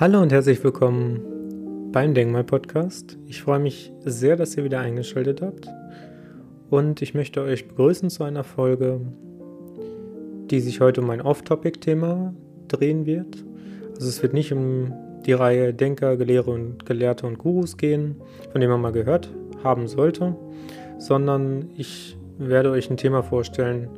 Hallo und herzlich willkommen beim Denkmal-Podcast. Ich freue mich sehr, dass ihr wieder eingeschaltet habt. Und ich möchte euch begrüßen zu einer Folge, die sich heute um ein Off-Topic-Thema drehen wird. Also es wird nicht um die Reihe Denker, Gelehre und Gelehrte und Gurus gehen, von dem man mal gehört haben sollte, sondern ich werde euch ein Thema vorstellen,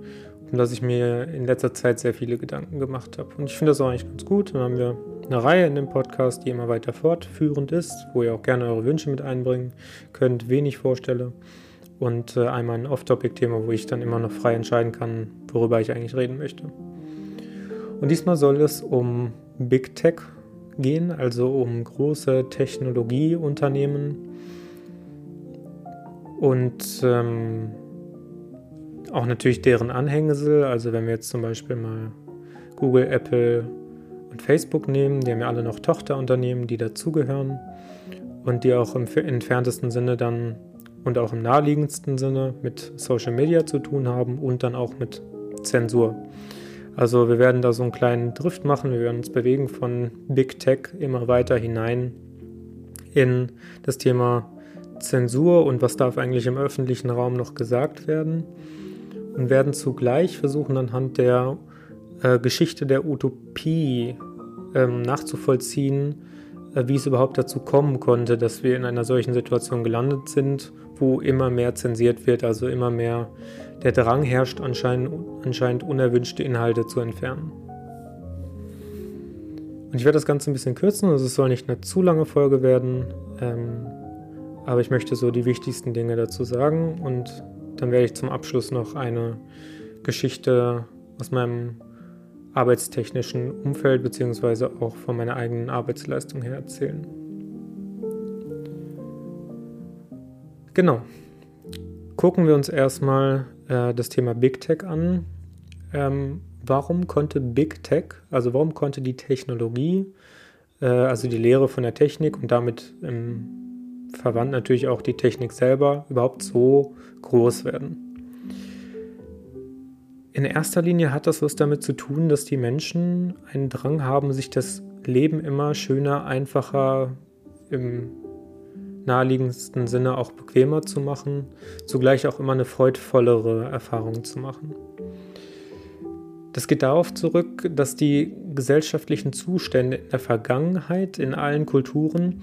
um das ich mir in letzter Zeit sehr viele Gedanken gemacht habe. Und ich finde das auch eigentlich ganz gut. Dann haben wir eine Reihe in dem Podcast, die immer weiter fortführend ist, wo ihr auch gerne eure Wünsche mit einbringen könnt, wen ich vorstelle. Und äh, einmal ein Off-Topic-Thema, wo ich dann immer noch frei entscheiden kann, worüber ich eigentlich reden möchte. Und diesmal soll es um Big Tech gehen, also um große Technologieunternehmen. Und ähm, auch natürlich deren Anhängsel, also wenn wir jetzt zum Beispiel mal Google, Apple und Facebook nehmen, die haben ja alle noch Tochterunternehmen, die dazugehören und die auch im entferntesten Sinne dann und auch im naheliegendsten Sinne mit Social Media zu tun haben und dann auch mit Zensur. Also wir werden da so einen kleinen Drift machen, wir werden uns bewegen von Big Tech immer weiter hinein in das Thema Zensur und was darf eigentlich im öffentlichen Raum noch gesagt werden. Und werden zugleich versuchen anhand der äh, Geschichte der Utopie ähm, nachzuvollziehen, äh, wie es überhaupt dazu kommen konnte, dass wir in einer solchen Situation gelandet sind, wo immer mehr zensiert wird, also immer mehr der Drang herrscht, anscheinend, anscheinend unerwünschte Inhalte zu entfernen. Und ich werde das Ganze ein bisschen kürzen, also es soll nicht eine zu lange Folge werden, ähm, aber ich möchte so die wichtigsten Dinge dazu sagen und dann werde ich zum Abschluss noch eine Geschichte aus meinem arbeitstechnischen Umfeld beziehungsweise auch von meiner eigenen Arbeitsleistung her erzählen. Genau. Gucken wir uns erstmal äh, das Thema Big Tech an. Ähm, warum konnte Big Tech, also warum konnte die Technologie, äh, also die Lehre von der Technik und damit ähm, verwandt natürlich auch die Technik selber, überhaupt so groß werden? In erster Linie hat das was damit zu tun, dass die Menschen einen Drang haben, sich das Leben immer schöner, einfacher, im naheliegendsten Sinne auch bequemer zu machen, zugleich auch immer eine freudvollere Erfahrung zu machen. Das geht darauf zurück, dass die gesellschaftlichen Zustände in der Vergangenheit in allen Kulturen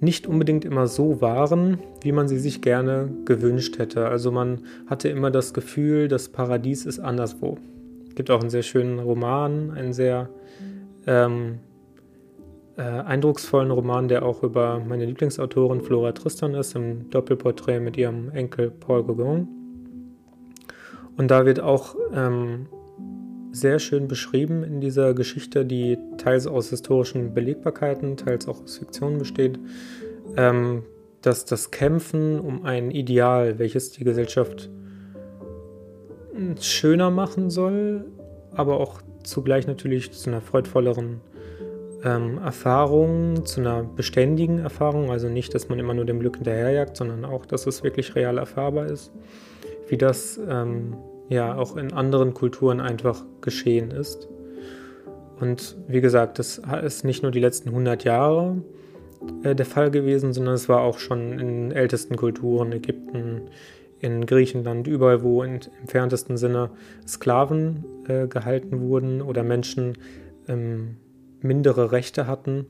nicht unbedingt immer so waren, wie man sie sich gerne gewünscht hätte. Also man hatte immer das Gefühl, das Paradies ist anderswo. Es gibt auch einen sehr schönen Roman, einen sehr ähm, äh, eindrucksvollen Roman, der auch über meine Lieblingsautorin Flora Tristan ist, im Doppelporträt mit ihrem Enkel Paul Gauguin. Und da wird auch ähm, sehr schön beschrieben in dieser Geschichte, die teils aus historischen Belegbarkeiten, teils auch aus Fiktion besteht, ähm, dass das Kämpfen um ein Ideal, welches die Gesellschaft schöner machen soll, aber auch zugleich natürlich zu einer freudvolleren ähm, Erfahrung, zu einer beständigen Erfahrung, also nicht, dass man immer nur dem Glück hinterherjagt, sondern auch, dass es wirklich real erfahrbar ist, wie das ähm, ja auch in anderen Kulturen einfach geschehen ist. Und wie gesagt, das ist nicht nur die letzten 100 Jahre äh, der Fall gewesen, sondern es war auch schon in ältesten Kulturen, Ägypten, in Griechenland, überall, wo in entferntesten Sinne Sklaven äh, gehalten wurden oder Menschen ähm, mindere Rechte hatten.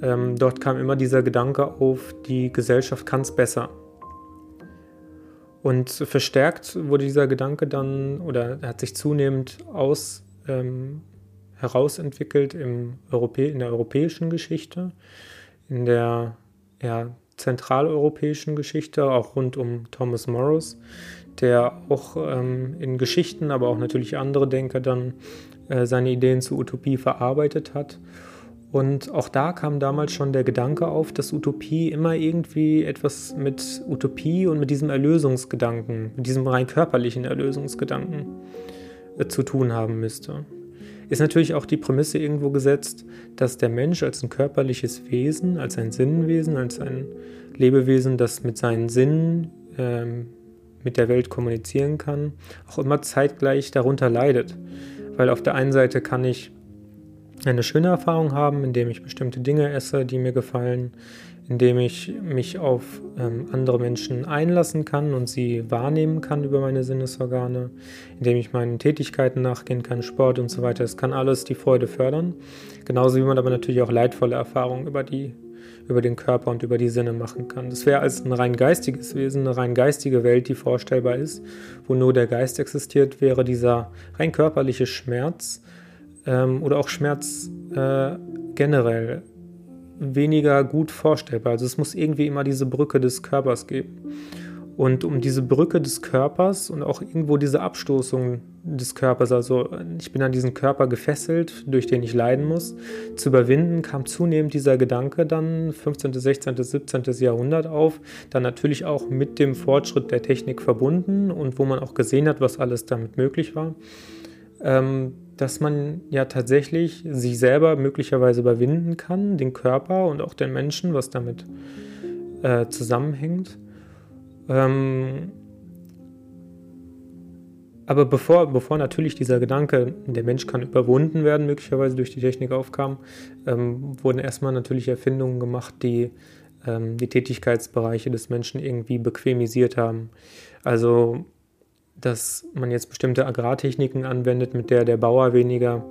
Ähm, dort kam immer dieser Gedanke auf, die Gesellschaft kann es besser. Und verstärkt wurde dieser Gedanke dann oder hat sich zunehmend aus, ähm, herausentwickelt im Europä in der europäischen Geschichte, in der ja, zentraleuropäischen Geschichte, auch rund um Thomas Morris, der auch ähm, in Geschichten, aber auch natürlich andere Denker dann äh, seine Ideen zur Utopie verarbeitet hat und auch da kam damals schon der Gedanke auf, dass Utopie immer irgendwie etwas mit Utopie und mit diesem Erlösungsgedanken, mit diesem rein körperlichen Erlösungsgedanken äh, zu tun haben müsste. Ist natürlich auch die Prämisse irgendwo gesetzt, dass der Mensch als ein körperliches Wesen, als ein Sinnenwesen, als ein Lebewesen, das mit seinen Sinnen ähm, mit der Welt kommunizieren kann, auch immer zeitgleich darunter leidet. Weil auf der einen Seite kann ich eine schöne Erfahrung haben, indem ich bestimmte Dinge esse, die mir gefallen, indem ich mich auf ähm, andere Menschen einlassen kann und sie wahrnehmen kann über meine Sinnesorgane, indem ich meinen Tätigkeiten nachgehen kann, Sport und so weiter. Das kann alles die Freude fördern. Genauso wie man aber natürlich auch leidvolle Erfahrungen über die über den Körper und über die Sinne machen kann. Das wäre als ein rein geistiges Wesen, eine rein geistige Welt, die vorstellbar ist, wo nur der Geist existiert, wäre dieser rein körperliche Schmerz ähm, oder auch Schmerz äh, generell weniger gut vorstellbar. Also es muss irgendwie immer diese Brücke des Körpers geben. Und um diese Brücke des Körpers und auch irgendwo diese Abstoßung des Körpers, also ich bin an diesen Körper gefesselt, durch den ich leiden muss, zu überwinden, kam zunehmend dieser Gedanke dann 15., 16., 17. Jahrhundert auf, dann natürlich auch mit dem Fortschritt der Technik verbunden und wo man auch gesehen hat, was alles damit möglich war. Ähm, dass man ja tatsächlich sich selber möglicherweise überwinden kann, den Körper und auch den Menschen, was damit äh, zusammenhängt. Ähm, aber bevor, bevor natürlich dieser Gedanke, der Mensch kann überwunden werden, möglicherweise durch die Technik aufkam, ähm, wurden erstmal natürlich Erfindungen gemacht, die ähm, die Tätigkeitsbereiche des Menschen irgendwie bequemisiert haben. Also dass man jetzt bestimmte Agrartechniken anwendet, mit der der Bauer weniger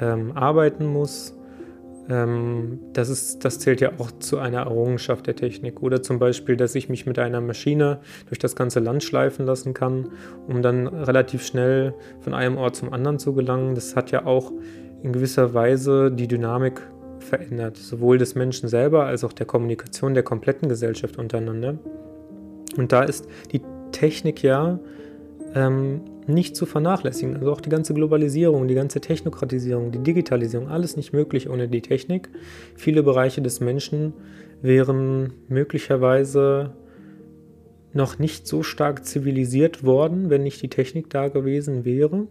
ähm, arbeiten muss. Ähm, das, ist, das zählt ja auch zu einer Errungenschaft der Technik. Oder zum Beispiel, dass ich mich mit einer Maschine durch das ganze Land schleifen lassen kann, um dann relativ schnell von einem Ort zum anderen zu gelangen. Das hat ja auch in gewisser Weise die Dynamik verändert, sowohl des Menschen selber als auch der Kommunikation der kompletten Gesellschaft untereinander. Und da ist die Technik ja ähm, nicht zu vernachlässigen. Also auch die ganze Globalisierung, die ganze Technokratisierung, die Digitalisierung, alles nicht möglich ohne die Technik. Viele Bereiche des Menschen wären möglicherweise noch nicht so stark zivilisiert worden, wenn nicht die Technik da gewesen wäre.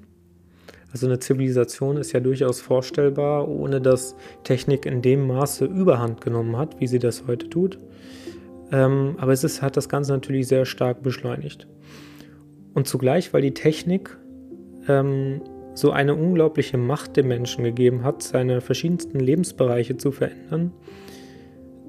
Also eine Zivilisation ist ja durchaus vorstellbar, ohne dass Technik in dem Maße überhand genommen hat, wie sie das heute tut. Ähm, aber es ist, hat das Ganze natürlich sehr stark beschleunigt. Und zugleich, weil die Technik ähm, so eine unglaubliche Macht dem Menschen gegeben hat, seine verschiedensten Lebensbereiche zu verändern,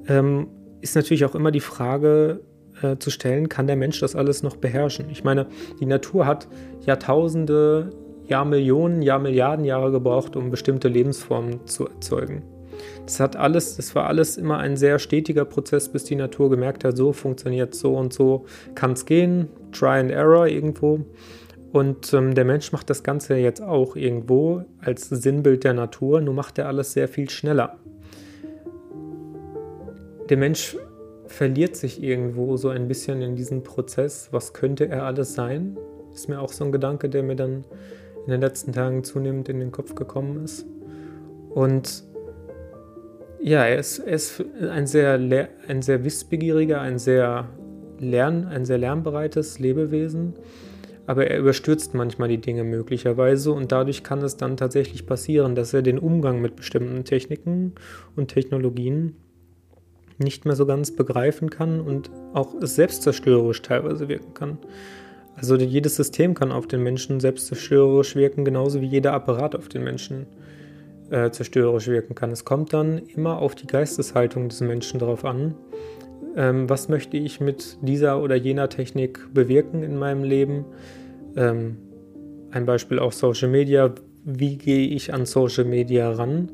ähm, ist natürlich auch immer die Frage äh, zu stellen, kann der Mensch das alles noch beherrschen? Ich meine, die Natur hat Jahrtausende, Jahrmillionen, Jahrmilliarden Jahre gebraucht, um bestimmte Lebensformen zu erzeugen. Das hat alles, das war alles immer ein sehr stetiger Prozess, bis die Natur gemerkt hat, so funktioniert so und so kann es gehen, Try and Error irgendwo. Und ähm, der Mensch macht das Ganze jetzt auch irgendwo als Sinnbild der Natur, nur macht er alles sehr viel schneller. Der Mensch verliert sich irgendwo so ein bisschen in diesem Prozess. Was könnte er alles sein? Ist mir auch so ein Gedanke, der mir dann in den letzten Tagen zunehmend in den Kopf gekommen ist. Und ja, er ist, er ist ein, sehr, ein sehr wissbegieriger, ein sehr, lern, ein sehr lernbereites Lebewesen, aber er überstürzt manchmal die Dinge möglicherweise und dadurch kann es dann tatsächlich passieren, dass er den Umgang mit bestimmten Techniken und Technologien nicht mehr so ganz begreifen kann und auch selbstzerstörerisch teilweise wirken kann. Also jedes System kann auf den Menschen selbstzerstörerisch wirken, genauso wie jeder Apparat auf den Menschen äh, zerstörerisch wirken kann. Es kommt dann immer auf die Geisteshaltung des Menschen drauf an. Ähm, was möchte ich mit dieser oder jener Technik bewirken in meinem Leben? Ähm, ein Beispiel auch Social Media. Wie gehe ich an Social Media ran?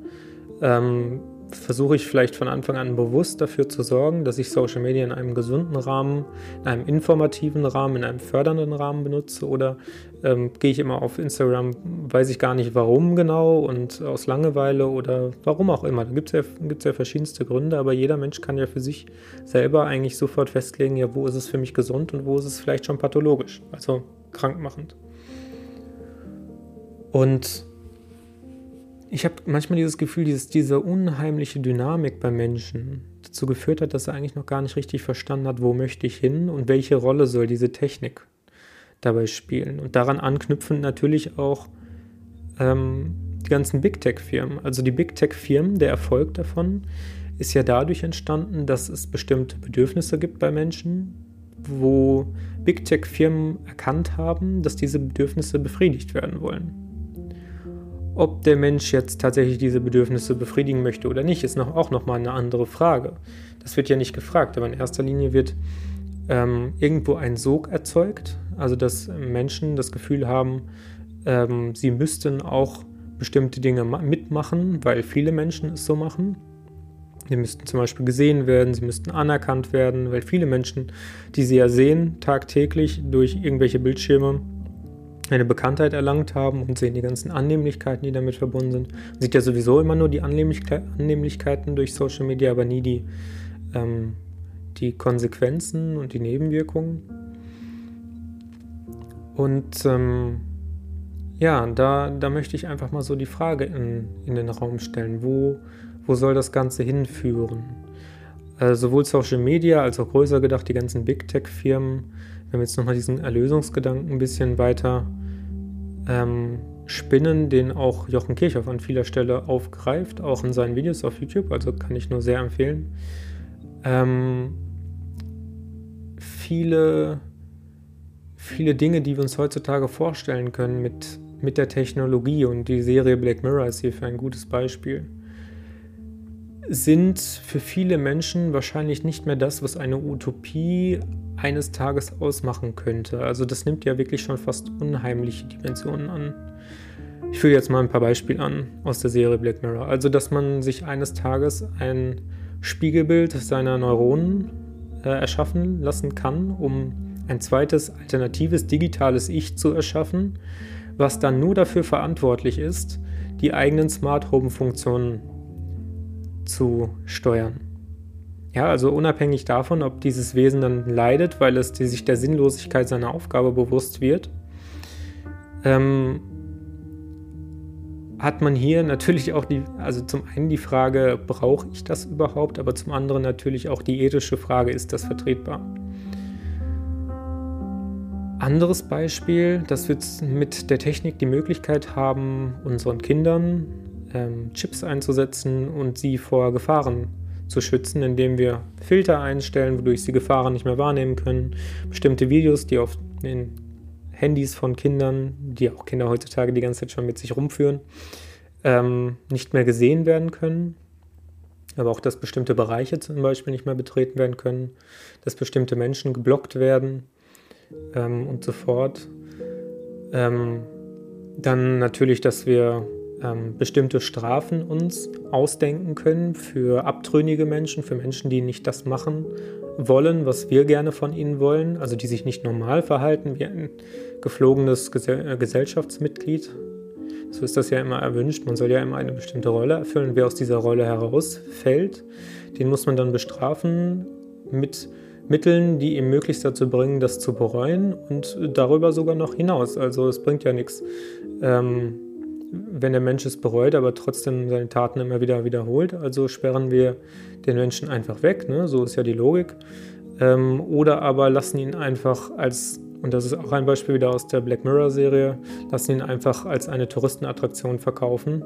Ähm, versuche ich vielleicht von Anfang an bewusst dafür zu sorgen, dass ich Social Media in einem gesunden Rahmen, in einem informativen Rahmen, in einem fördernden Rahmen benutze oder ähm, gehe ich immer auf Instagram, weiß ich gar nicht warum genau und aus Langeweile oder warum auch immer. Da gibt es ja, ja verschiedenste Gründe, aber jeder Mensch kann ja für sich selber eigentlich sofort festlegen, ja, wo ist es für mich gesund und wo ist es vielleicht schon pathologisch, also krankmachend. Und ich habe manchmal dieses Gefühl, dass diese unheimliche Dynamik beim Menschen dazu geführt hat, dass er eigentlich noch gar nicht richtig verstanden hat, wo möchte ich hin und welche Rolle soll diese Technik dabei spielen. Und daran anknüpfen natürlich auch ähm, die ganzen Big Tech-Firmen. Also die Big Tech-Firmen, der Erfolg davon ist ja dadurch entstanden, dass es bestimmte Bedürfnisse gibt bei Menschen, wo Big Tech-Firmen erkannt haben, dass diese Bedürfnisse befriedigt werden wollen. Ob der Mensch jetzt tatsächlich diese Bedürfnisse befriedigen möchte oder nicht, ist noch, auch nochmal eine andere Frage. Das wird ja nicht gefragt, aber in erster Linie wird ähm, irgendwo ein Sog erzeugt, also dass Menschen das Gefühl haben, ähm, sie müssten auch bestimmte Dinge mitmachen, weil viele Menschen es so machen. Sie müssten zum Beispiel gesehen werden, sie müssten anerkannt werden, weil viele Menschen, die sie ja sehen, tagtäglich durch irgendwelche Bildschirme eine Bekanntheit erlangt haben und sehen die ganzen Annehmlichkeiten, die damit verbunden sind. Man sieht ja sowieso immer nur die Annehmlichkeiten durch Social Media, aber nie die, ähm, die Konsequenzen und die Nebenwirkungen. Und ähm, ja, da, da möchte ich einfach mal so die Frage in, in den Raum stellen, wo, wo soll das Ganze hinführen? Äh, sowohl Social Media als auch größer gedacht, die ganzen Big Tech-Firmen, wenn wir jetzt nochmal diesen Erlösungsgedanken ein bisschen weiter ähm, spinnen, den auch Jochen Kirchhoff an vieler Stelle aufgreift, auch in seinen Videos auf YouTube, also kann ich nur sehr empfehlen. Ähm, viele, viele Dinge, die wir uns heutzutage vorstellen können mit mit der Technologie und die Serie Black Mirror ist hierfür ein gutes Beispiel, sind für viele Menschen wahrscheinlich nicht mehr das, was eine Utopie eines Tages ausmachen könnte. Also das nimmt ja wirklich schon fast unheimliche Dimensionen an. Ich führe jetzt mal ein paar Beispiele an aus der Serie Black Mirror. Also, dass man sich eines Tages ein Spiegelbild seiner Neuronen äh, erschaffen lassen kann, um ein zweites alternatives digitales Ich zu erschaffen, was dann nur dafür verantwortlich ist, die eigenen Smart Home Funktionen zu steuern. Ja, also unabhängig davon, ob dieses Wesen dann leidet, weil es sich der Sinnlosigkeit seiner Aufgabe bewusst wird, ähm, hat man hier natürlich auch die, also zum einen die Frage, brauche ich das überhaupt, aber zum anderen natürlich auch die ethische Frage, ist das vertretbar? Anderes Beispiel, dass wir mit der Technik die Möglichkeit haben, unseren Kindern ähm, Chips einzusetzen und sie vor Gefahren zu schützen, indem wir Filter einstellen, wodurch sie Gefahren nicht mehr wahrnehmen können. Bestimmte Videos, die auf den Handys von Kindern, die auch Kinder heutzutage die ganze Zeit schon mit sich rumführen, ähm, nicht mehr gesehen werden können. Aber auch, dass bestimmte Bereiche zum Beispiel nicht mehr betreten werden können, dass bestimmte Menschen geblockt werden ähm, und so fort. Ähm, dann natürlich, dass wir ähm, bestimmte Strafen uns ausdenken können für abtrünnige Menschen, für Menschen, die nicht das machen wollen, was wir gerne von ihnen wollen, also die sich nicht normal verhalten wie ein geflogenes Gesell äh, Gesellschaftsmitglied. So ist das ja immer erwünscht. Man soll ja immer eine bestimmte Rolle erfüllen. Wer aus dieser Rolle herausfällt, den muss man dann bestrafen mit Mitteln, die ihm möglichst dazu bringen, das zu bereuen und darüber sogar noch hinaus. Also es bringt ja nichts, ähm, wenn der Mensch es bereut, aber trotzdem seine Taten immer wieder wiederholt. Also sperren wir den Menschen einfach weg, ne? so ist ja die Logik. Ähm, oder aber lassen ihn einfach als, und das ist auch ein Beispiel wieder aus der Black Mirror-Serie, lassen ihn einfach als eine Touristenattraktion verkaufen.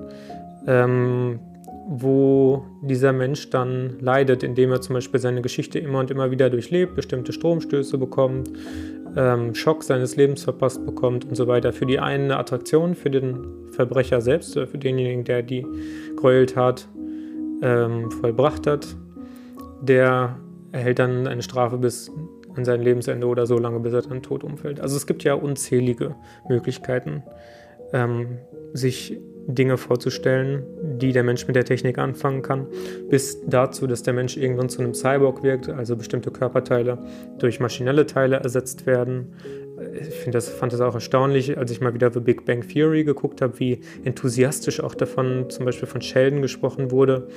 Ähm, wo dieser Mensch dann leidet, indem er zum Beispiel seine Geschichte immer und immer wieder durchlebt, bestimmte Stromstöße bekommt, ähm, Schock seines Lebens verpasst bekommt und so weiter. Für die einen eine Attraktion, für den Verbrecher selbst, für denjenigen, der die Gräueltat ähm, vollbracht hat, der erhält dann eine Strafe bis an sein Lebensende oder so lange, bis er dann tot umfällt. Also es gibt ja unzählige Möglichkeiten, ähm, sich Dinge vorzustellen, die der Mensch mit der Technik anfangen kann, bis dazu, dass der Mensch irgendwann zu einem Cyborg wirkt, also bestimmte Körperteile durch maschinelle Teile ersetzt werden. Ich das, fand das auch erstaunlich, als ich mal wieder The Big Bang Theory geguckt habe, wie enthusiastisch auch davon zum Beispiel von Sheldon gesprochen wurde,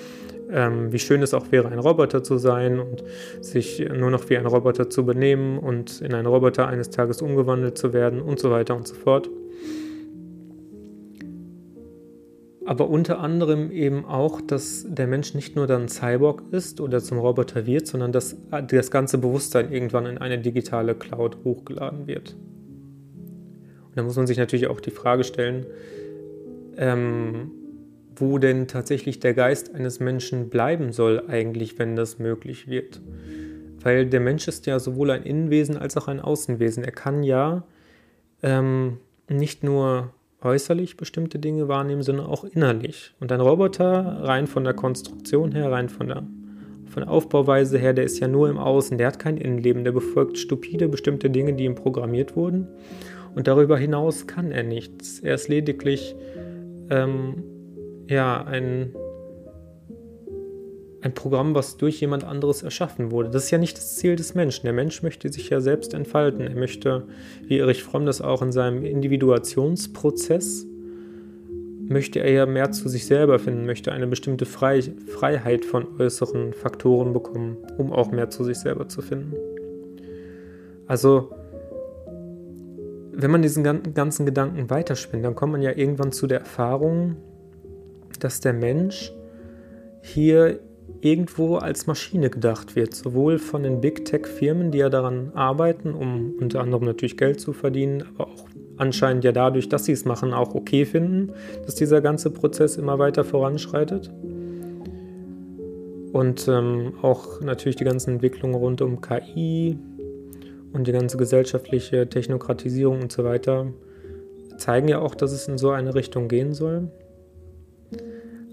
ähm, wie schön es auch wäre, ein Roboter zu sein und sich nur noch wie ein Roboter zu benehmen und in einen Roboter eines Tages umgewandelt zu werden und so weiter und so fort. Aber unter anderem eben auch, dass der Mensch nicht nur dann Cyborg ist oder zum Roboter wird, sondern dass das ganze Bewusstsein irgendwann in eine digitale Cloud hochgeladen wird. Und da muss man sich natürlich auch die Frage stellen, ähm, wo denn tatsächlich der Geist eines Menschen bleiben soll eigentlich, wenn das möglich wird. Weil der Mensch ist ja sowohl ein Innenwesen als auch ein Außenwesen. Er kann ja ähm, nicht nur äußerlich bestimmte Dinge wahrnehmen, sondern auch innerlich. Und ein Roboter, rein von der Konstruktion her, rein von der, von der Aufbauweise her, der ist ja nur im Außen, der hat kein Innenleben, der befolgt stupide bestimmte Dinge, die ihm programmiert wurden. Und darüber hinaus kann er nichts. Er ist lediglich ähm, ja, ein ein Programm, was durch jemand anderes erschaffen wurde. Das ist ja nicht das Ziel des Menschen. Der Mensch möchte sich ja selbst entfalten. Er möchte, wie Erich Fromm das auch in seinem Individuationsprozess, möchte er ja mehr zu sich selber finden, möchte eine bestimmte Frei Freiheit von äußeren Faktoren bekommen, um auch mehr zu sich selber zu finden. Also, wenn man diesen ganzen Gedanken weiterspinnt, dann kommt man ja irgendwann zu der Erfahrung, dass der Mensch hier irgendwo als Maschine gedacht wird, sowohl von den Big Tech-Firmen, die ja daran arbeiten, um unter anderem natürlich Geld zu verdienen, aber auch anscheinend ja dadurch, dass sie es machen, auch okay finden, dass dieser ganze Prozess immer weiter voranschreitet. Und ähm, auch natürlich die ganzen Entwicklungen rund um KI und die ganze gesellschaftliche Technokratisierung und so weiter zeigen ja auch, dass es in so eine Richtung gehen soll.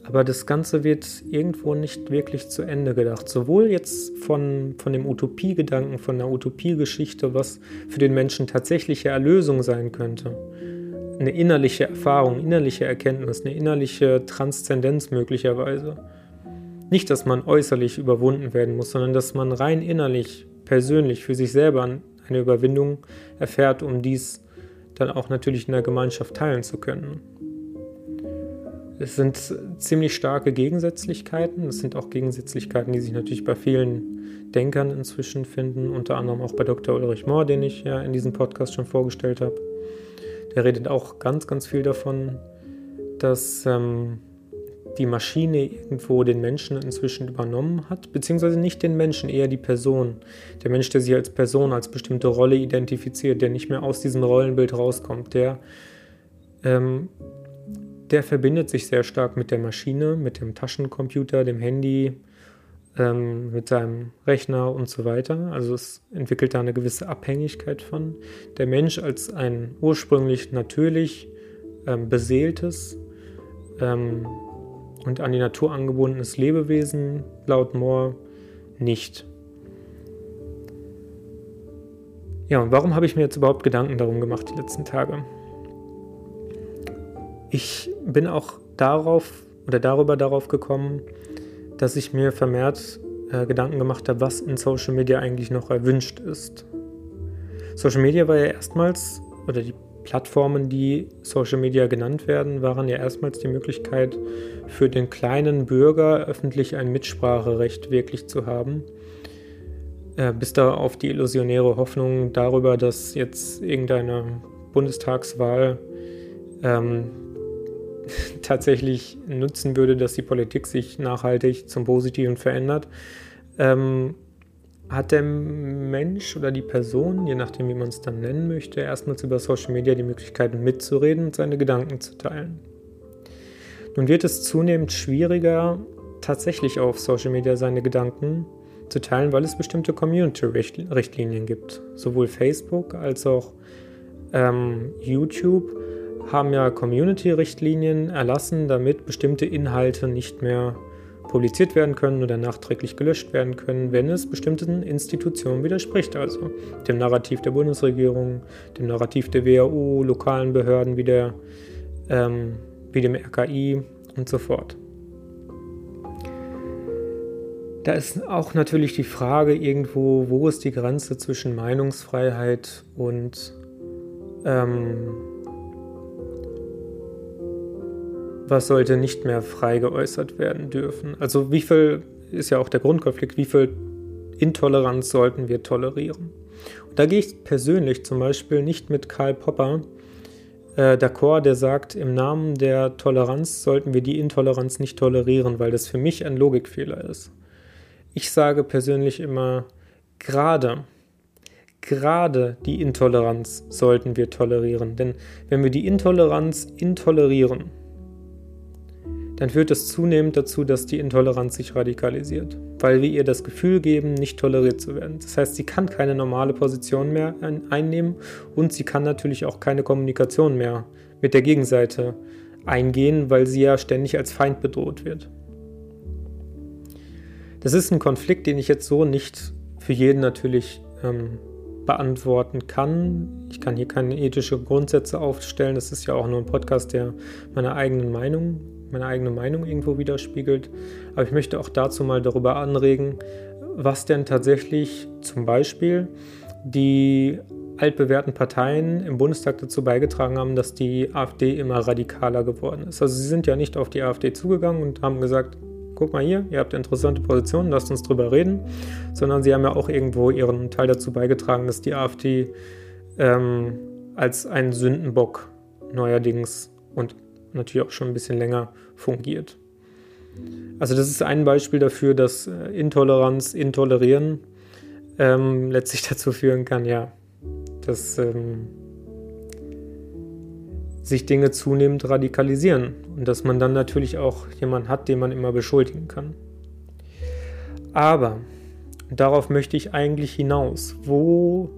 Aber das Ganze wird irgendwo nicht wirklich zu Ende gedacht. Sowohl jetzt von, von dem Utopiegedanken, von der Utopiegeschichte, was für den Menschen tatsächliche Erlösung sein könnte. Eine innerliche Erfahrung, innerliche Erkenntnis, eine innerliche Transzendenz möglicherweise. Nicht, dass man äußerlich überwunden werden muss, sondern dass man rein innerlich, persönlich für sich selber eine Überwindung erfährt, um dies dann auch natürlich in der Gemeinschaft teilen zu können. Es sind ziemlich starke Gegensätzlichkeiten. Es sind auch Gegensätzlichkeiten, die sich natürlich bei vielen Denkern inzwischen finden, unter anderem auch bei Dr. Ulrich Mohr, den ich ja in diesem Podcast schon vorgestellt habe. Der redet auch ganz, ganz viel davon, dass ähm, die Maschine irgendwo den Menschen inzwischen übernommen hat, beziehungsweise nicht den Menschen, eher die Person. Der Mensch, der sich als Person, als bestimmte Rolle identifiziert, der nicht mehr aus diesem Rollenbild rauskommt, der ähm, der verbindet sich sehr stark mit der Maschine, mit dem Taschencomputer, dem Handy, ähm, mit seinem Rechner und so weiter. Also es entwickelt da eine gewisse Abhängigkeit von. Der Mensch als ein ursprünglich natürlich ähm, beseeltes ähm, und an die Natur angebundenes Lebewesen, laut Moore, nicht. Ja, und warum habe ich mir jetzt überhaupt Gedanken darum gemacht die letzten Tage? Ich bin auch darauf oder darüber darauf gekommen, dass ich mir vermehrt äh, Gedanken gemacht habe, was in Social Media eigentlich noch erwünscht ist. Social Media war ja erstmals, oder die Plattformen, die Social Media genannt werden, waren ja erstmals die Möglichkeit für den kleinen Bürger öffentlich ein Mitspracherecht wirklich zu haben. Äh, bis da auf die illusionäre Hoffnung darüber, dass jetzt irgendeine Bundestagswahl ähm, tatsächlich nutzen würde, dass die Politik sich nachhaltig zum Positiven verändert, ähm, hat der Mensch oder die Person, je nachdem wie man es dann nennen möchte, erstmals über Social Media die Möglichkeit mitzureden und seine Gedanken zu teilen. Nun wird es zunehmend schwieriger, tatsächlich auf Social Media seine Gedanken zu teilen, weil es bestimmte Community-Richtlinien gibt. Sowohl Facebook als auch ähm, YouTube haben ja Community-Richtlinien erlassen, damit bestimmte Inhalte nicht mehr publiziert werden können oder nachträglich gelöscht werden können, wenn es bestimmten Institutionen widerspricht, also dem Narrativ der Bundesregierung, dem Narrativ der WHO, lokalen Behörden wie, der, ähm, wie dem RKI und so fort. Da ist auch natürlich die Frage irgendwo, wo ist die Grenze zwischen Meinungsfreiheit und ähm, was sollte nicht mehr frei geäußert werden dürfen. Also wie viel ist ja auch der Grundkonflikt, wie viel Intoleranz sollten wir tolerieren. Und da gehe ich persönlich zum Beispiel nicht mit Karl Popper äh, d'accord, der sagt, im Namen der Toleranz sollten wir die Intoleranz nicht tolerieren, weil das für mich ein Logikfehler ist. Ich sage persönlich immer, gerade gerade die Intoleranz sollten wir tolerieren. Denn wenn wir die Intoleranz intolerieren, dann führt es zunehmend dazu, dass die Intoleranz sich radikalisiert, weil wir ihr das Gefühl geben, nicht toleriert zu werden. Das heißt, sie kann keine normale Position mehr einnehmen und sie kann natürlich auch keine Kommunikation mehr mit der Gegenseite eingehen, weil sie ja ständig als Feind bedroht wird. Das ist ein Konflikt, den ich jetzt so nicht für jeden natürlich ähm, beantworten kann. Ich kann hier keine ethischen Grundsätze aufstellen. Das ist ja auch nur ein Podcast, der meine eigenen Meinung, meine eigene Meinung irgendwo widerspiegelt. Aber ich möchte auch dazu mal darüber anregen, was denn tatsächlich zum Beispiel die altbewährten Parteien im Bundestag dazu beigetragen haben, dass die AfD immer radikaler geworden ist. Also sie sind ja nicht auf die AfD zugegangen und haben gesagt, guck mal hier, ihr habt interessante Positionen, lasst uns drüber reden, sondern sie haben ja auch irgendwo ihren Teil dazu beigetragen, dass die AfD ähm, als ein Sündenbock neuerdings und natürlich auch schon ein bisschen länger fungiert. Also das ist ein Beispiel dafür, dass äh, Intoleranz, Intolerieren ähm, letztlich dazu führen kann, ja, dass ähm, sich Dinge zunehmend radikalisieren und dass man dann natürlich auch jemanden hat, den man immer beschuldigen kann. Aber darauf möchte ich eigentlich hinaus. Wo,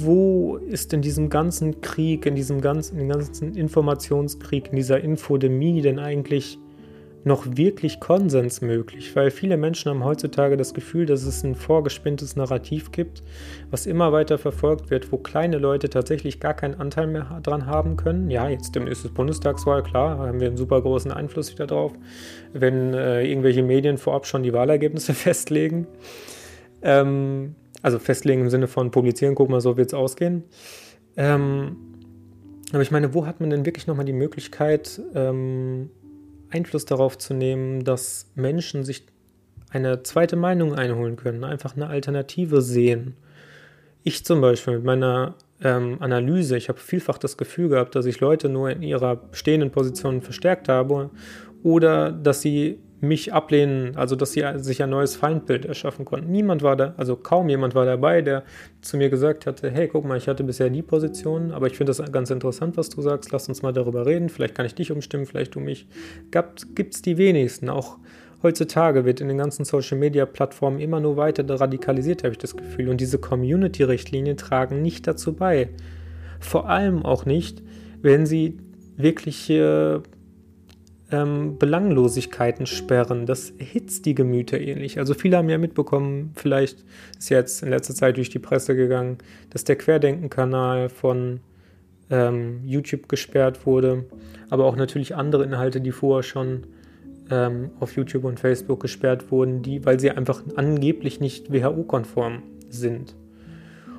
wo ist in diesem ganzen Krieg, in diesem ganzen, in ganzen Informationskrieg, in dieser Infodemie denn eigentlich noch wirklich Konsens möglich, weil viele Menschen haben heutzutage das Gefühl, dass es ein vorgespinntes Narrativ gibt, was immer weiter verfolgt wird, wo kleine Leute tatsächlich gar keinen Anteil mehr dran haben können. Ja, jetzt ist Bundestagswahl, klar, haben wir einen super großen Einfluss wieder drauf, wenn äh, irgendwelche Medien vorab schon die Wahlergebnisse festlegen. Ähm, also festlegen im Sinne von publizieren, guck mal, so wird es ausgehen. Ähm, aber ich meine, wo hat man denn wirklich nochmal die Möglichkeit, ähm, Einfluss darauf zu nehmen, dass Menschen sich eine zweite Meinung einholen können, einfach eine Alternative sehen. Ich zum Beispiel mit meiner ähm, Analyse, ich habe vielfach das Gefühl gehabt, dass ich Leute nur in ihrer bestehenden Position verstärkt habe oder dass sie mich ablehnen, also dass sie sich ein neues Feindbild erschaffen konnten. Niemand war da, also kaum jemand war dabei, der zu mir gesagt hatte, hey, guck mal, ich hatte bisher die Position, aber ich finde das ganz interessant, was du sagst, lass uns mal darüber reden, vielleicht kann ich dich umstimmen, vielleicht du mich. Gibt es die wenigsten, auch heutzutage wird in den ganzen Social-Media-Plattformen immer nur weiter radikalisiert, habe ich das Gefühl. Und diese Community-Richtlinien tragen nicht dazu bei. Vor allem auch nicht, wenn sie wirkliche ähm, Belanglosigkeiten sperren. Das erhitzt die Gemüter ähnlich. Also viele haben ja mitbekommen, vielleicht ist jetzt in letzter Zeit durch die Presse gegangen, dass der Querdenken-Kanal von ähm, YouTube gesperrt wurde, aber auch natürlich andere Inhalte, die vorher schon ähm, auf YouTube und Facebook gesperrt wurden, die, weil sie einfach angeblich nicht WHO-konform sind.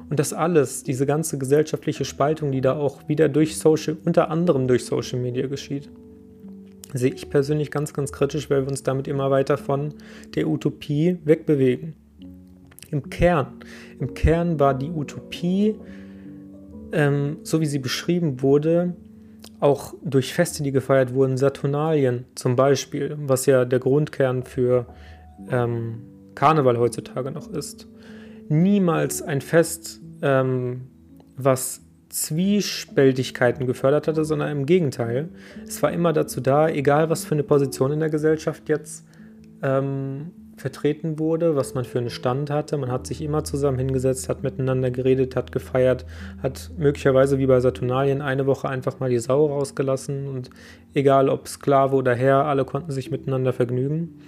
Und das alles, diese ganze gesellschaftliche Spaltung, die da auch wieder durch Social, unter anderem durch Social Media geschieht sehe ich persönlich ganz, ganz kritisch, weil wir uns damit immer weiter von der Utopie wegbewegen. Im Kern, im Kern war die Utopie, ähm, so wie sie beschrieben wurde, auch durch Feste, die gefeiert wurden, Saturnalien zum Beispiel, was ja der Grundkern für ähm, Karneval heutzutage noch ist. Niemals ein Fest, ähm, was Zwiespältigkeiten gefördert hatte, sondern im Gegenteil. Es war immer dazu da, egal was für eine Position in der Gesellschaft jetzt ähm, vertreten wurde, was man für einen Stand hatte. Man hat sich immer zusammen hingesetzt, hat miteinander geredet, hat gefeiert, hat möglicherweise wie bei Saturnalien eine Woche einfach mal die Sau rausgelassen und egal ob Sklave oder Herr, alle konnten sich miteinander vergnügen.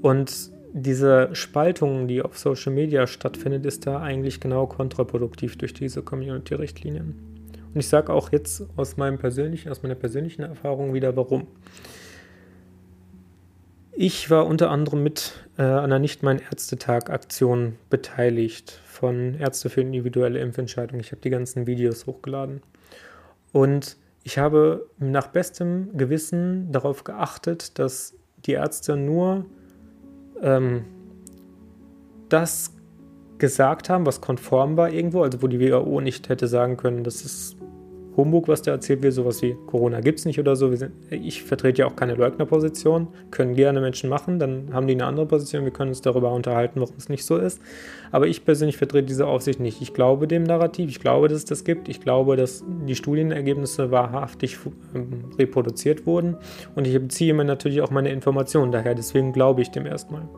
Und diese Spaltung, die auf Social Media stattfindet, ist da eigentlich genau kontraproduktiv durch diese Community-Richtlinien. Und ich sage auch jetzt aus, meinem persönlichen, aus meiner persönlichen Erfahrung wieder, warum. Ich war unter anderem mit äh, an Nicht-Mein-Ärztetag-Aktion beteiligt von Ärzte für individuelle Impfentscheidungen. Ich habe die ganzen Videos hochgeladen. Und ich habe nach bestem Gewissen darauf geachtet, dass die Ärzte nur ähm, das gesagt haben, was konform war irgendwo, also wo die WHO nicht hätte sagen können, das ist Humbug, was da erzählt wird, sowas wie Corona gibt es nicht oder so. Sind, ich vertrete ja auch keine Leugnerposition, können gerne Menschen machen, dann haben die eine andere Position, wir können uns darüber unterhalten, warum es nicht so ist. Aber ich persönlich vertrete diese Aufsicht nicht. Ich glaube dem Narrativ, ich glaube, dass es das gibt, ich glaube, dass die Studienergebnisse wahrhaftig ähm, reproduziert wurden und ich beziehe mir natürlich auch meine Informationen daher, deswegen glaube ich dem erstmal.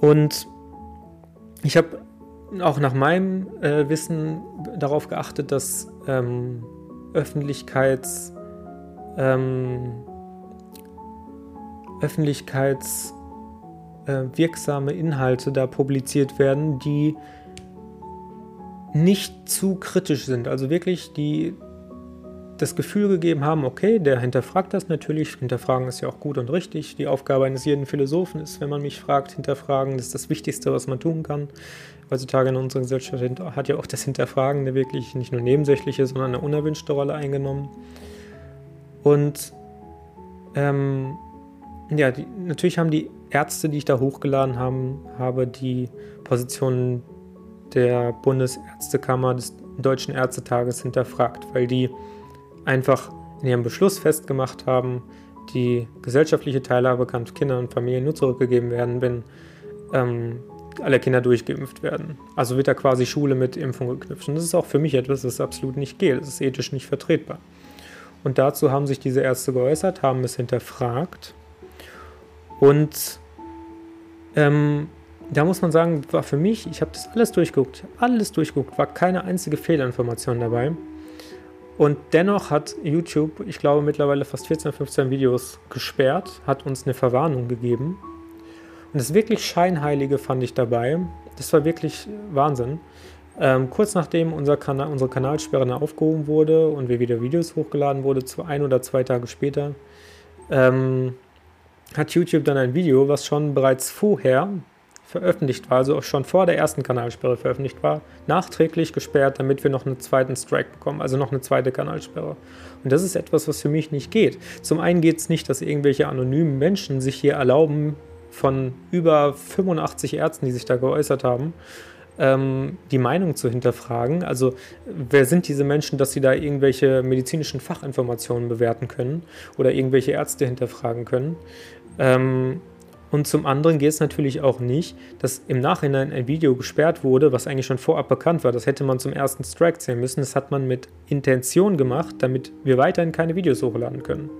Und ich habe auch nach meinem äh, Wissen darauf geachtet, dass ähm, Öffentlichkeits, ähm, öffentlichkeitswirksame äh, Inhalte da publiziert werden, die nicht zu kritisch sind. Also wirklich, die das Gefühl gegeben haben, okay, der hinterfragt das natürlich. Hinterfragen ist ja auch gut und richtig. Die Aufgabe eines jeden Philosophen ist, wenn man mich fragt, hinterfragen. Das ist das Wichtigste, was man tun kann. Heutzutage in unserer Gesellschaft hat ja auch das Hinterfragen eine wirklich nicht nur nebensächliche, sondern eine unerwünschte Rolle eingenommen. Und ähm, ja, die, natürlich haben die Ärzte, die ich da hochgeladen haben, habe die Position der Bundesärztekammer des Deutschen Ärztetages hinterfragt, weil die einfach in ihrem Beschluss festgemacht haben, die gesellschaftliche Teilhabe kann Kindern und Familien nur zurückgegeben werden, wenn ähm, alle Kinder durchgeimpft werden. Also wird da quasi Schule mit Impfung geknüpft. Und das ist auch für mich etwas, das absolut nicht geht. Das ist ethisch nicht vertretbar. Und dazu haben sich diese Ärzte geäußert, haben es hinterfragt. Und ähm, da muss man sagen, war für mich, ich habe das alles durchgeguckt, alles durchgeguckt, war keine einzige Fehlinformation dabei. Und dennoch hat YouTube, ich glaube, mittlerweile fast 14, 15 Videos gesperrt, hat uns eine Verwarnung gegeben. Und das wirklich Scheinheilige fand ich dabei. Das war wirklich Wahnsinn. Ähm, kurz nachdem unser Kanal, unsere Kanalsperre aufgehoben wurde und wir wieder Videos hochgeladen wurde, zu ein oder zwei Tage später, ähm, hat YouTube dann ein Video, was schon bereits vorher veröffentlicht war, also auch schon vor der ersten Kanalsperre veröffentlicht war, nachträglich gesperrt, damit wir noch einen zweiten Strike bekommen, also noch eine zweite Kanalsperre. Und das ist etwas, was für mich nicht geht. Zum einen geht es nicht, dass irgendwelche anonymen Menschen sich hier erlauben, von über 85 Ärzten, die sich da geäußert haben, ähm, die Meinung zu hinterfragen. Also wer sind diese Menschen, dass sie da irgendwelche medizinischen Fachinformationen bewerten können oder irgendwelche Ärzte hinterfragen können? Ähm, und zum anderen geht es natürlich auch nicht, dass im Nachhinein ein Video gesperrt wurde, was eigentlich schon vorab bekannt war. Das hätte man zum ersten Strike zählen müssen. Das hat man mit Intention gemacht, damit wir weiterhin keine Videos hochladen können.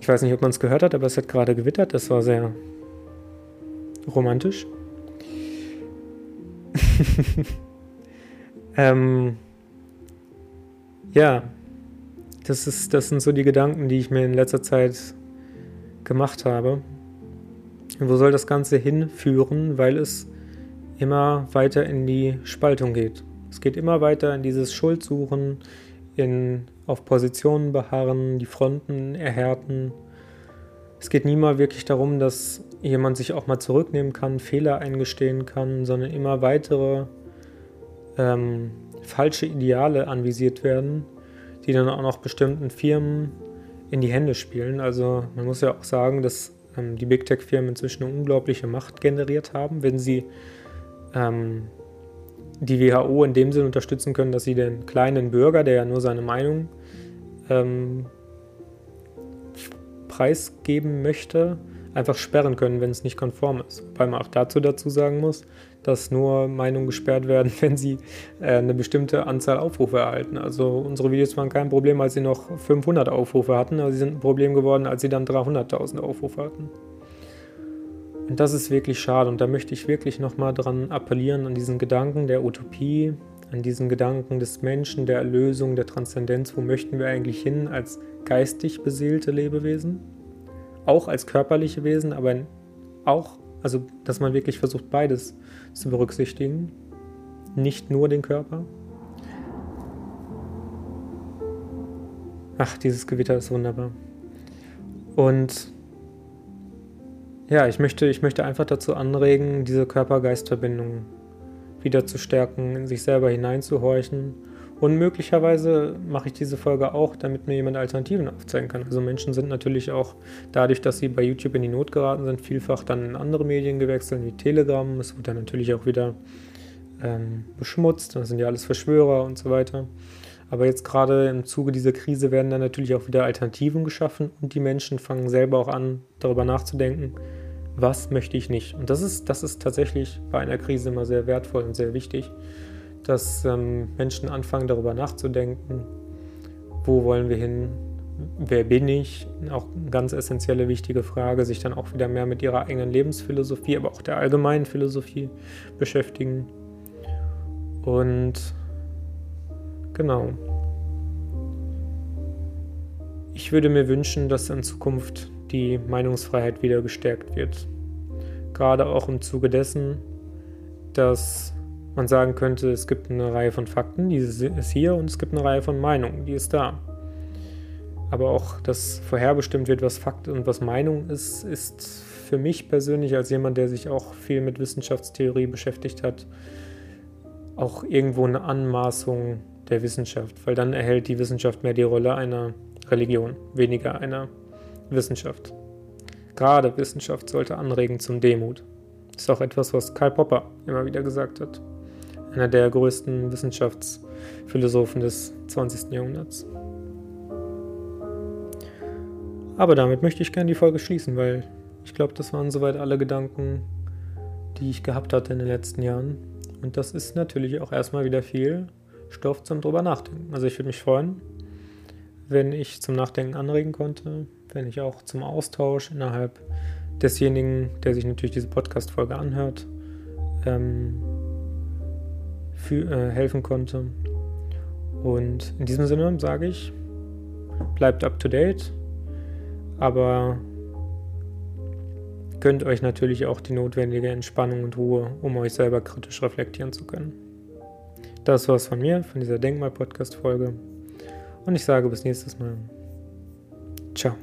Ich weiß nicht, ob man es gehört hat, aber es hat gerade gewittert. Das war sehr romantisch. ähm, ja, das, ist, das sind so die Gedanken, die ich mir in letzter Zeit gemacht habe. wo soll das Ganze hinführen, weil es immer weiter in die Spaltung geht. Es geht immer weiter in dieses Schuldsuchen, in auf Positionen beharren, die Fronten erhärten. Es geht nie mal wirklich darum, dass jemand sich auch mal zurücknehmen kann, Fehler eingestehen kann, sondern immer weitere ähm, falsche Ideale anvisiert werden die dann auch noch bestimmten Firmen in die Hände spielen. Also man muss ja auch sagen, dass ähm, die Big Tech-Firmen inzwischen eine unglaubliche Macht generiert haben, wenn sie ähm, die WHO in dem Sinn unterstützen können, dass sie den kleinen Bürger, der ja nur seine Meinung ähm, preisgeben möchte, einfach sperren können, wenn es nicht konform ist. Wobei man auch dazu dazu sagen muss, dass nur Meinungen gesperrt werden, wenn sie äh, eine bestimmte Anzahl Aufrufe erhalten. Also unsere Videos waren kein Problem, als sie noch 500 Aufrufe hatten, aber sie sind ein Problem geworden, als sie dann 300.000 Aufrufe hatten. Und das ist wirklich schade und da möchte ich wirklich nochmal dran appellieren, an diesen Gedanken der Utopie, an diesen Gedanken des Menschen, der Erlösung, der Transzendenz. Wo möchten wir eigentlich hin als geistig beseelte Lebewesen? Auch als körperliche Wesen, aber auch, also dass man wirklich versucht, beides zu berücksichtigen, nicht nur den Körper. Ach, dieses Gewitter ist wunderbar. Und ja, ich möchte, ich möchte einfach dazu anregen, diese Körper-Geist-Verbindung wieder zu stärken, in sich selber hineinzuhorchen und möglicherweise mache ich diese Folge auch, damit mir jemand Alternativen aufzeigen kann. Also Menschen sind natürlich auch dadurch, dass sie bei YouTube in die Not geraten sind, vielfach dann in andere Medien gewechselt, wie Telegram. Es wird dann natürlich auch wieder ähm, beschmutzt. Das sind ja alles Verschwörer und so weiter. Aber jetzt gerade im Zuge dieser Krise werden dann natürlich auch wieder Alternativen geschaffen und die Menschen fangen selber auch an, darüber nachzudenken, was möchte ich nicht. Und das ist, das ist tatsächlich bei einer Krise immer sehr wertvoll und sehr wichtig dass ähm, Menschen anfangen darüber nachzudenken, wo wollen wir hin, wer bin ich, auch eine ganz essentielle, wichtige Frage, sich dann auch wieder mehr mit ihrer eigenen Lebensphilosophie, aber auch der allgemeinen Philosophie beschäftigen. Und genau. Ich würde mir wünschen, dass in Zukunft die Meinungsfreiheit wieder gestärkt wird. Gerade auch im Zuge dessen, dass man sagen könnte, es gibt eine Reihe von Fakten, die ist hier, und es gibt eine Reihe von Meinungen, die ist da. Aber auch, dass vorherbestimmt wird, was Fakt und was Meinung ist, ist für mich persönlich als jemand, der sich auch viel mit Wissenschaftstheorie beschäftigt hat, auch irgendwo eine Anmaßung der Wissenschaft, weil dann erhält die Wissenschaft mehr die Rolle einer Religion, weniger einer Wissenschaft. Gerade Wissenschaft sollte anregen zum Demut. Das ist auch etwas, was Karl Popper immer wieder gesagt hat. Einer der größten Wissenschaftsphilosophen des 20. Jahrhunderts. Aber damit möchte ich gerne die Folge schließen, weil ich glaube, das waren soweit alle Gedanken, die ich gehabt hatte in den letzten Jahren. Und das ist natürlich auch erstmal wieder viel Stoff zum drüber nachdenken. Also ich würde mich freuen, wenn ich zum Nachdenken anregen konnte, wenn ich auch zum Austausch innerhalb desjenigen, der sich natürlich diese Podcast-Folge anhört, ähm, für, äh, helfen konnte. Und in diesem Sinne sage ich, bleibt up to date, aber gönnt euch natürlich auch die notwendige Entspannung und Ruhe, um euch selber kritisch reflektieren zu können. Das war's von mir, von dieser Denkmal-Podcast-Folge. Und ich sage bis nächstes Mal. Ciao.